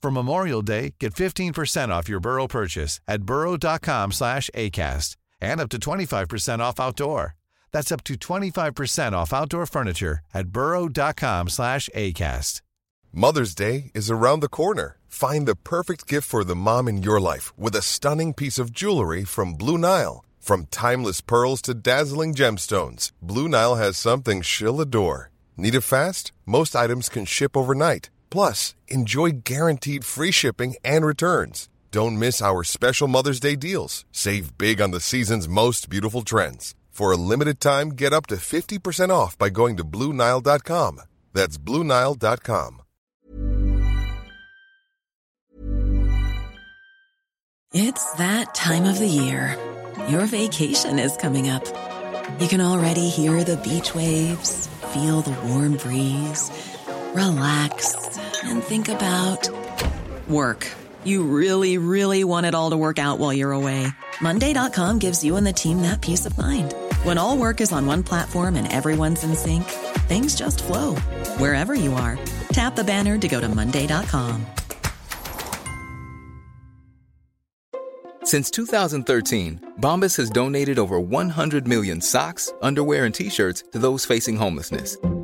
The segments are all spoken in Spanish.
For Memorial Day, get 15% off your Burrow purchase at burrow.com slash ACAST and up to 25% off outdoor. That's up to 25% off outdoor furniture at burrow.com slash ACAST. Mother's Day is around the corner. Find the perfect gift for the mom in your life with a stunning piece of jewelry from Blue Nile. From timeless pearls to dazzling gemstones, Blue Nile has something she'll adore. Need it fast? Most items can ship overnight. Plus, enjoy guaranteed free shipping and returns. Don't miss our special Mother's Day deals. Save big on the season's most beautiful trends. For a limited time, get up to 50% off by going to Bluenile.com. That's Bluenile.com. It's that time of the year. Your vacation is coming up. You can already hear the beach waves, feel the warm breeze, relax, and think about work. You really, really want it all to work out while you're away. Monday.com gives you and the team that peace of mind. When all work is on one platform and everyone's in sync, things just flow wherever you are. Tap the banner to go to Monday.com. Since 2013, Bombas has donated over 100 million socks, underwear, and t shirts to those facing homelessness.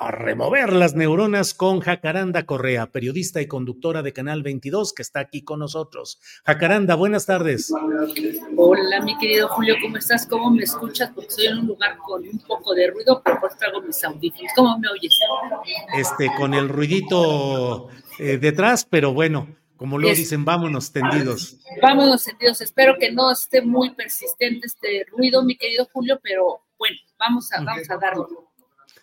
a remover las neuronas con Jacaranda Correa, periodista y conductora de Canal 22, que está aquí con nosotros. Jacaranda, buenas tardes. Hola, mi querido Julio, ¿cómo estás? ¿Cómo me escuchas? Porque estoy en un lugar con un poco de ruido, pero por traigo mis audífonos. ¿Cómo me oyes? Este, con el ruidito eh, detrás, pero bueno, como lo dicen, vámonos tendidos. Vámonos tendidos. Espero que no esté muy persistente este ruido, mi querido Julio, pero bueno, vamos a, vamos a darlo.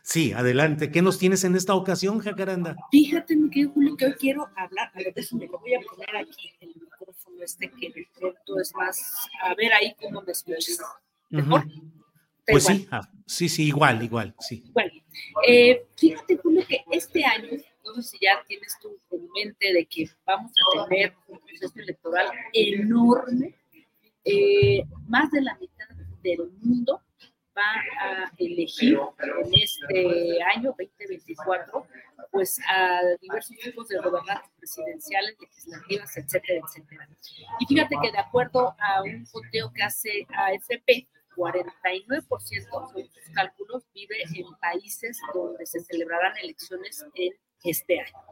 Sí, adelante. ¿Qué nos tienes en esta ocasión, Jacaranda? Fíjate, mi querido Julio, que hoy quiero hablar. A ver, déjame, lo voy a poner aquí el micrófono este que de pronto es más. A ver ahí cómo me escuchas. ¿Mejor? Uh -huh. Pues sí, ah, sí, sí, igual, igual, sí. Eh, fíjate, Julio, que este año, no sé si ya tienes tú en mente de que vamos a tener un proceso electoral enorme, eh, más de la mitad del mundo va a elegir en este año 2024 pues a diversos tipos de gobernantes presidenciales, legislativas, etcétera, etcétera. Y fíjate que de acuerdo a un conteo que hace AFP, 49% de sus cálculos vive en países donde se celebrarán elecciones en este año.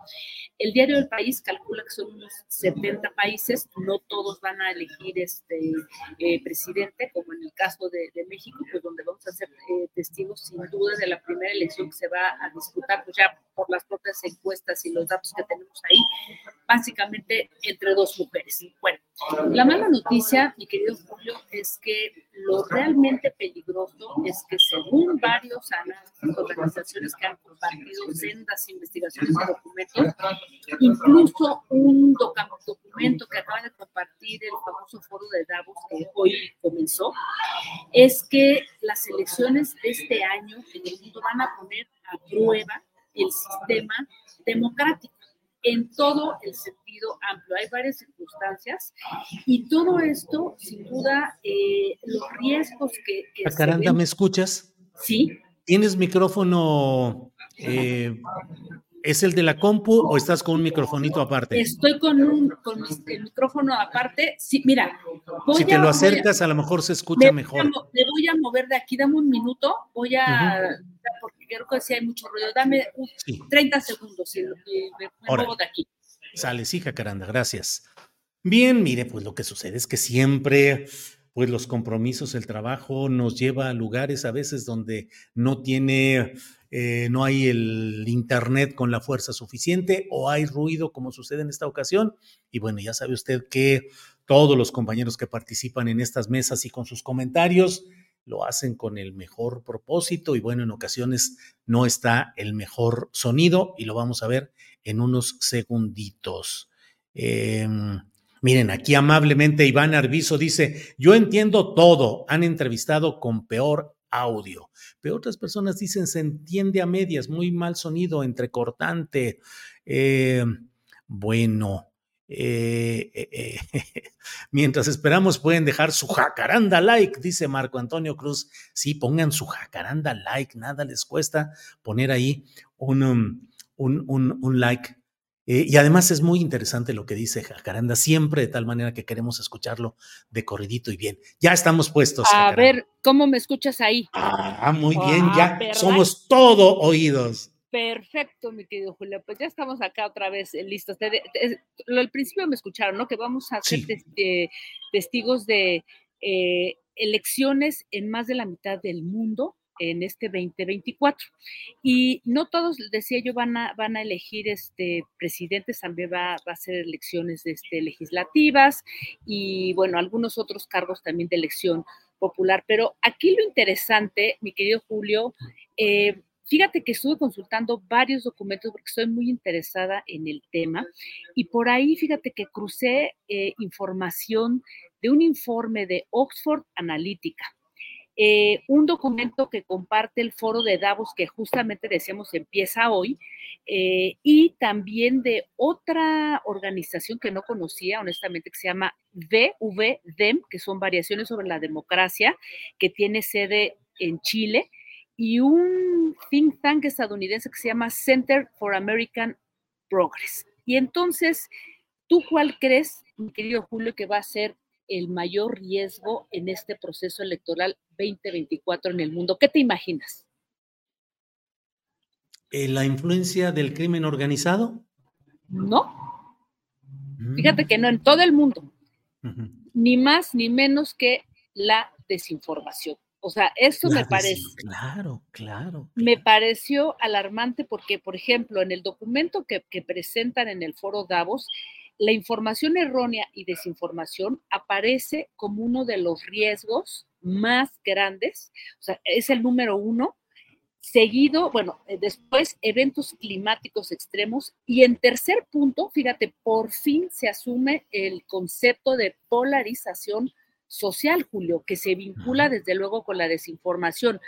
El diario del país calcula que son unos 70 países, no todos van a elegir este eh, presidente, como en el caso de, de, México, pues donde vamos a ser eh, testigos sin duda de la primera elección que se va a disputar, pues ya por las propias encuestas y los datos que tenemos ahí, básicamente entre dos mujeres. Bueno, la mala noticia, mi querido Julio, es que lo realmente peligroso es que según varios análisis, organizaciones que han compartido sendas investigaciones documentos, incluso un documento que acaba de compartir el famoso foro de Davos que hoy comenzó, es que las elecciones de este año en el mundo van a poner a prueba el sistema democrático en todo el sentido amplio. Hay varias circunstancias y todo esto, sin duda, eh, los riesgos que... que Caranda, ¿me escuchas? Sí. ¿Tienes micrófono? Eh, ¿Es el de la compu o estás con un microfonito aparte? Estoy con, un, con el micrófono aparte. Sí, mira. si te lo acercas, a, a, lo mejor se escucha me mejor. Voy a, me voy a mover de aquí, dame un minuto. Voy a. Uh -huh. Porque creo que sí hay mucho ruido. Dame sí. 30 segundos y me, me muevo de aquí. Sale, sí, Jacaranda, gracias. Bien, mire, pues lo que sucede es que siempre pues los compromisos, el trabajo nos lleva a lugares a veces donde no tiene, eh, no hay el internet con la fuerza suficiente o hay ruido como sucede en esta ocasión. Y bueno, ya sabe usted que todos los compañeros que participan en estas mesas y con sus comentarios lo hacen con el mejor propósito y bueno, en ocasiones no está el mejor sonido y lo vamos a ver en unos segunditos. Eh, Miren, aquí amablemente Iván Arbizo dice, yo entiendo todo, han entrevistado con peor audio, pero otras personas dicen, se entiende a medias, muy mal sonido, entrecortante. Eh, bueno, eh, eh, mientras esperamos pueden dejar su jacaranda like, dice Marco Antonio Cruz. Sí, pongan su jacaranda like, nada les cuesta poner ahí un, um, un, un, un like eh, y además es muy interesante lo que dice Jacaranda, siempre de tal manera que queremos escucharlo de corridito y bien. Ya estamos puestos. A ver, ¿cómo me escuchas ahí? Ah, muy bien, ya ah, somos todo oídos. Perfecto, mi querido Julio. Pues ya estamos acá otra vez eh, listos. al principio me escucharon, ¿no? Que vamos a ser testigos de eh, elecciones en más de la mitad del mundo en este 2024. Y no todos, decía yo, van a, van a elegir este, presidentes, también va, a ser elecciones este, legislativas y, bueno, algunos otros cargos también de elección popular. Pero aquí lo interesante, mi querido Julio, eh, Fíjate que estuve consultando varios documentos porque estoy muy interesada en el tema y por ahí fíjate que crucé eh, información de un informe de Oxford Analytica eh, un documento que comparte el foro de Davos, que justamente decíamos empieza hoy, eh, y también de otra organización que no conocía, honestamente, que se llama VVDEM, que son variaciones sobre la democracia, que tiene sede en Chile, y un think tank estadounidense que se llama Center for American Progress. Y entonces, ¿tú cuál crees, mi querido Julio, que va a ser el mayor riesgo en este proceso electoral 2024 en el mundo? ¿Qué te imaginas? Eh, ¿La influencia del crimen organizado? No. Fíjate que no en todo el mundo. Ni más ni menos que la desinformación. O sea, eso me parece. Claro, claro, Me pareció alarmante porque, por ejemplo, en el documento que, que presentan en el foro Davos, la información errónea y desinformación aparece como uno de los riesgos más grandes, o sea, es el número uno, seguido, bueno, eh, después eventos climáticos extremos y en tercer punto, fíjate, por fin se asume el concepto de polarización social, Julio, que se vincula desde luego con la desinformación.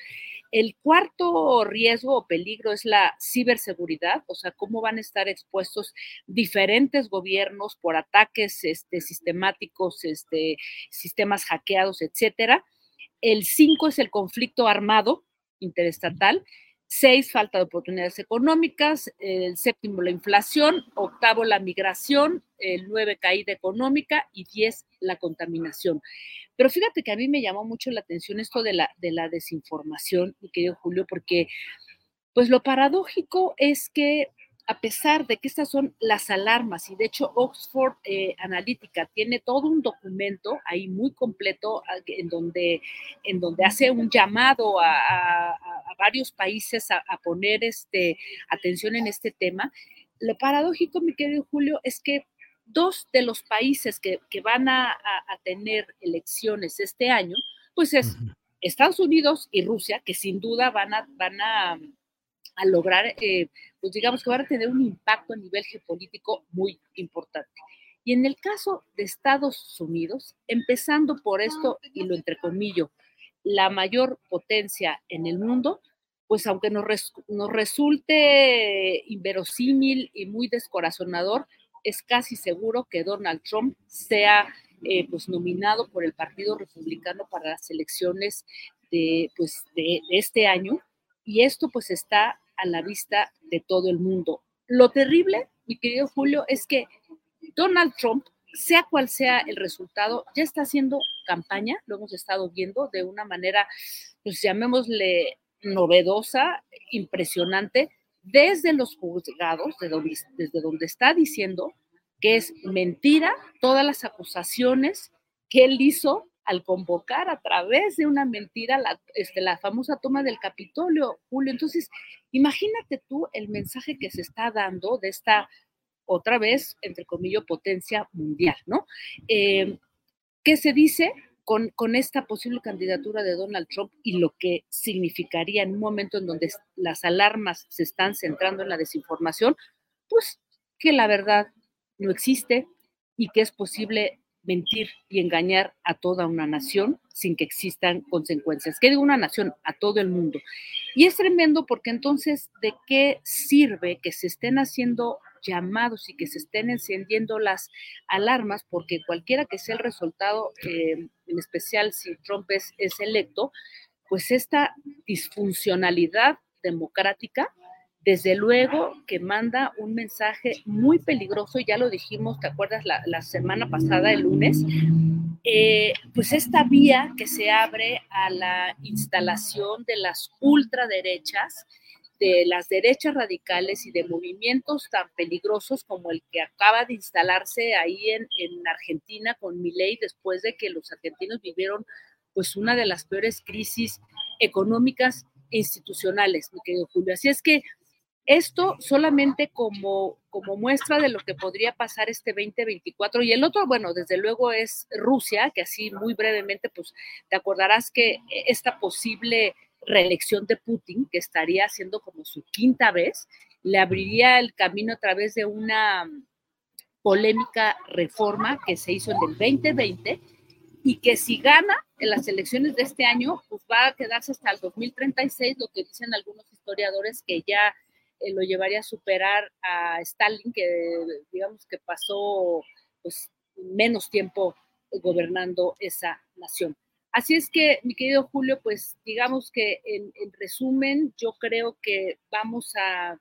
El cuarto riesgo o peligro es la ciberseguridad, o sea, cómo van a estar expuestos diferentes gobiernos por ataques este, sistemáticos, este, sistemas hackeados, etcétera. El cinco es el conflicto armado interestatal. Seis, falta de oportunidades económicas. El séptimo, la inflación. Octavo, la migración. El nueve, caída económica. Y diez, la contaminación. Pero fíjate que a mí me llamó mucho la atención esto de la, de la desinformación, mi querido Julio, porque pues lo paradójico es que a pesar de que estas son las alarmas, y de hecho Oxford eh, Analytica tiene todo un documento ahí muy completo en donde, en donde hace un llamado a, varios países a, poner este, atención en este tema, lo paradójico, mi querido Julio, es que dos de los países que, van a, tener elecciones este año, pues es Estados Unidos y Rusia, que sin duda van a, van a, lograr, eh, pues digamos que van a tener un impacto a nivel geopolítico muy importante. Y en el caso de Estados Unidos, empezando por esto, y lo entrecomillo, la mayor potencia en el mundo, pues aunque nos, nos resulte inverosímil y muy descorazonador, es casi seguro que Donald Trump sea eh, pues nominado por el Partido Republicano para las elecciones de, pues, de, este año y esto pues está a la vista de todo el mundo. Lo terrible, mi querido Julio, es que Donald Trump, sea cual sea el resultado, ya está haciendo campaña, lo hemos estado viendo de una manera, pues llamémosle novedosa, impresionante, desde los juzgados, desde donde está diciendo que es mentira todas las acusaciones que él hizo al convocar a través de una mentira la, este, la famosa toma del Capitolio, Julio. Entonces, imagínate tú el mensaje que se está dando de esta, otra vez, entre comillas, potencia mundial, ¿no? Eh, ¿Qué se dice? Con, esta posible candidatura de Donald Trump y lo que significaría en un momento en donde las alarmas se están centrando en la desinformación, pues que la verdad no existe y que es posible mentir y engañar a toda una nación sin que existan consecuencias. ¿Qué digo una nación? A todo el mundo. Y es tremendo porque entonces, ¿de qué sirve que se estén haciendo llamados y que se estén encendiendo las alarmas? Porque cualquiera que sea el resultado, eh, en especial si Trump es, es electo, pues esta disfuncionalidad democrática desde luego que manda un mensaje muy peligroso, ya lo dijimos, ¿te acuerdas la, semana pasada, el lunes? Eh, pues esta vía que se abre a la instalación de las ultraderechas, de las derechas radicales y de movimientos tan peligrosos como el que acaba de instalarse ahí en, en Argentina con Milei después de que los argentinos vivieron pues una de las peores crisis económicas e institucionales, mi querido Julio. Así es que esto solamente como, como muestra de lo que podría pasar este 2024. Y el otro, bueno, desde luego es Rusia, que así muy brevemente, pues te acordarás que esta posible reelección de Putin, que estaría haciendo como su quinta vez, le abriría el camino a través de una polémica reforma que se hizo en el 2020 y que si gana en las elecciones de este año, pues va a quedarse hasta el 2036, lo que dicen algunos historiadores que ya eh, lo llevaría a superar a Stalin, que digamos que pasó pues, menos tiempo gobernando esa nación. Así es que, mi querido Julio, pues digamos que en, resumen, yo creo que vamos a, a,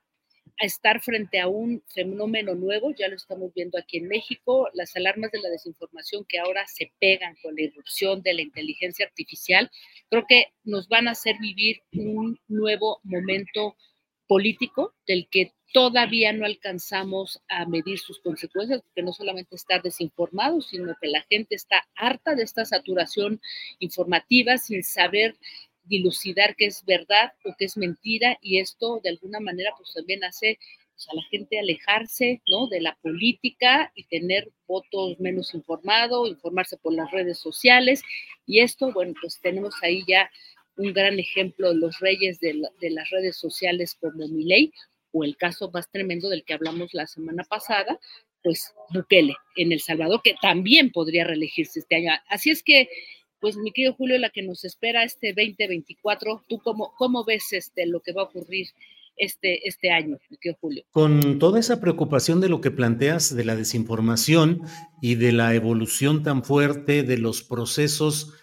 estar frente a un fenómeno nuevo, ya lo estamos viendo aquí en México, las alarmas de la desinformación que ahora se pegan con la irrupción de la inteligencia artificial, creo que nos van a hacer vivir un nuevo momento político del que todavía no alcanzamos a medir sus consecuencias, porque no solamente estar desinformados, sino que la gente está harta de esta saturación informativa sin saber dilucidar qué es verdad o qué es mentira y esto de alguna manera pues también hace pues, a la gente alejarse ¿no? de la política y tener votos menos informados, informarse por las redes sociales y esto, bueno, pues tenemos ahí ya un gran ejemplo los reyes de, las redes sociales como Milei, o el caso más tremendo del que hablamos la semana pasada, pues Bukele en El Salvador, que también podría reelegirse este año. Así es que, pues mi querido Julio, la que nos espera este 2024, ¿tú cómo, cómo ves este, lo que va a ocurrir este, este año, mi querido Julio? Con toda esa preocupación de lo que planteas de la desinformación y de la evolución tan fuerte de los procesos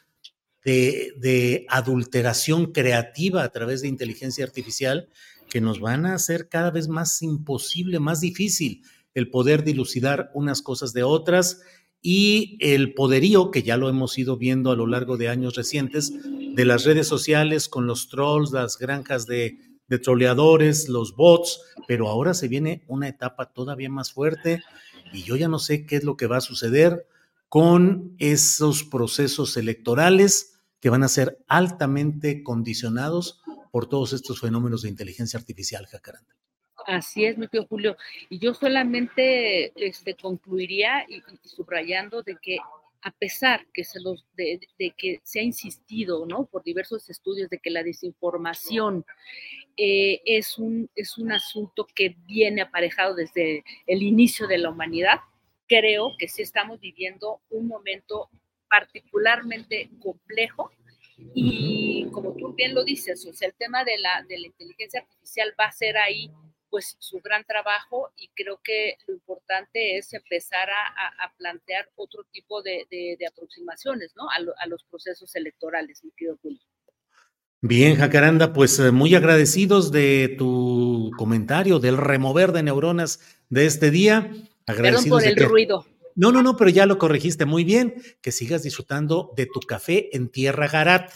de, adulteración creativa a través de inteligencia artificial que nos van a hacer cada vez más imposible, más difícil el poder dilucidar unas cosas de otras y el poderío que ya lo hemos ido viendo a lo largo de años recientes de las redes sociales con los trolls, las granjas de, de troleadores, los bots, pero ahora se viene una etapa todavía más fuerte y yo ya no sé qué es lo que va a suceder con esos procesos electorales que van a ser altamente condicionados por todos estos fenómenos de inteligencia artificial, Jacaranda. Así es, mi tío Julio. Y yo solamente este, concluiría y, subrayando de que a pesar que se los, de, que se ha insistido ¿no? por diversos estudios de que la desinformación eh, es, un, es un asunto que viene aparejado desde el inicio de la humanidad, creo que sí estamos viviendo un momento particularmente complejo y como tú bien lo dices, o sea, el tema de la, de la inteligencia artificial va a ser ahí pues su gran trabajo y creo que lo importante es empezar a, a, plantear otro tipo de, de, aproximaciones, ¿no? A, a, los procesos electorales, mi querido Julio. Bien, Jacaranda, pues eh, muy agradecidos de tu comentario, del remover de neuronas de este día. Agradecidos Perdón por el ruido. No, no, no, pero ya lo corregiste muy bien. Que sigas disfrutando de tu café en Tierra Garat,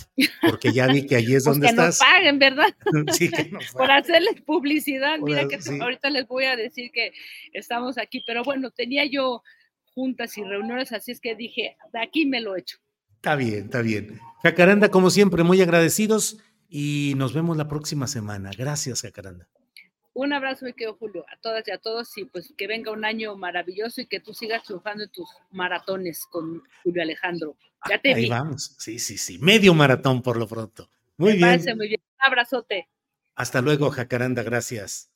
porque ya vi que allí es pues donde que estás. Que nos paguen, ¿verdad? sí, que nos Por hacerles publicidad. Mira que ahorita les voy a decir que estamos aquí, pero bueno, tenía yo juntas y reuniones, así es que dije, de aquí me lo echo. Está bien, está bien. Jacaranda, como siempre, muy agradecidos y nos vemos la próxima semana. Gracias, Jacaranda. Un abrazo, mi querido Julio, a todas y a todos, y pues que venga un año maravilloso y que tú sigas triunfando en tus maratones con Julio Alejandro. Ya te Ahí vamos, sí, sí, sí, medio maratón por lo pronto. Muy Me bien. Parece muy bien. Un abrazote. Hasta luego, Jacaranda, gracias.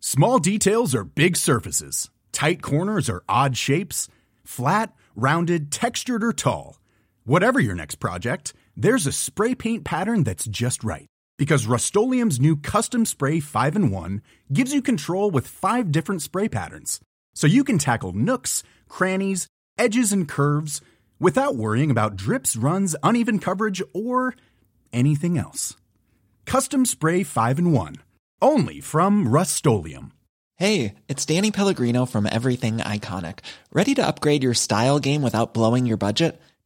Small details are big surfaces. Tight corners are odd shapes. Flat, rounded, textured, or tall. Whatever your next project, there's a spray paint pattern that's just right. Because Rust new Custom Spray 5 and 1 gives you control with five different spray patterns. So you can tackle nooks, crannies, edges, and curves without worrying about drips, runs, uneven coverage, or anything else. Custom Spray 5 and 1. Only from Rust Hey, it's Danny Pellegrino from Everything Iconic. Ready to upgrade your style game without blowing your budget?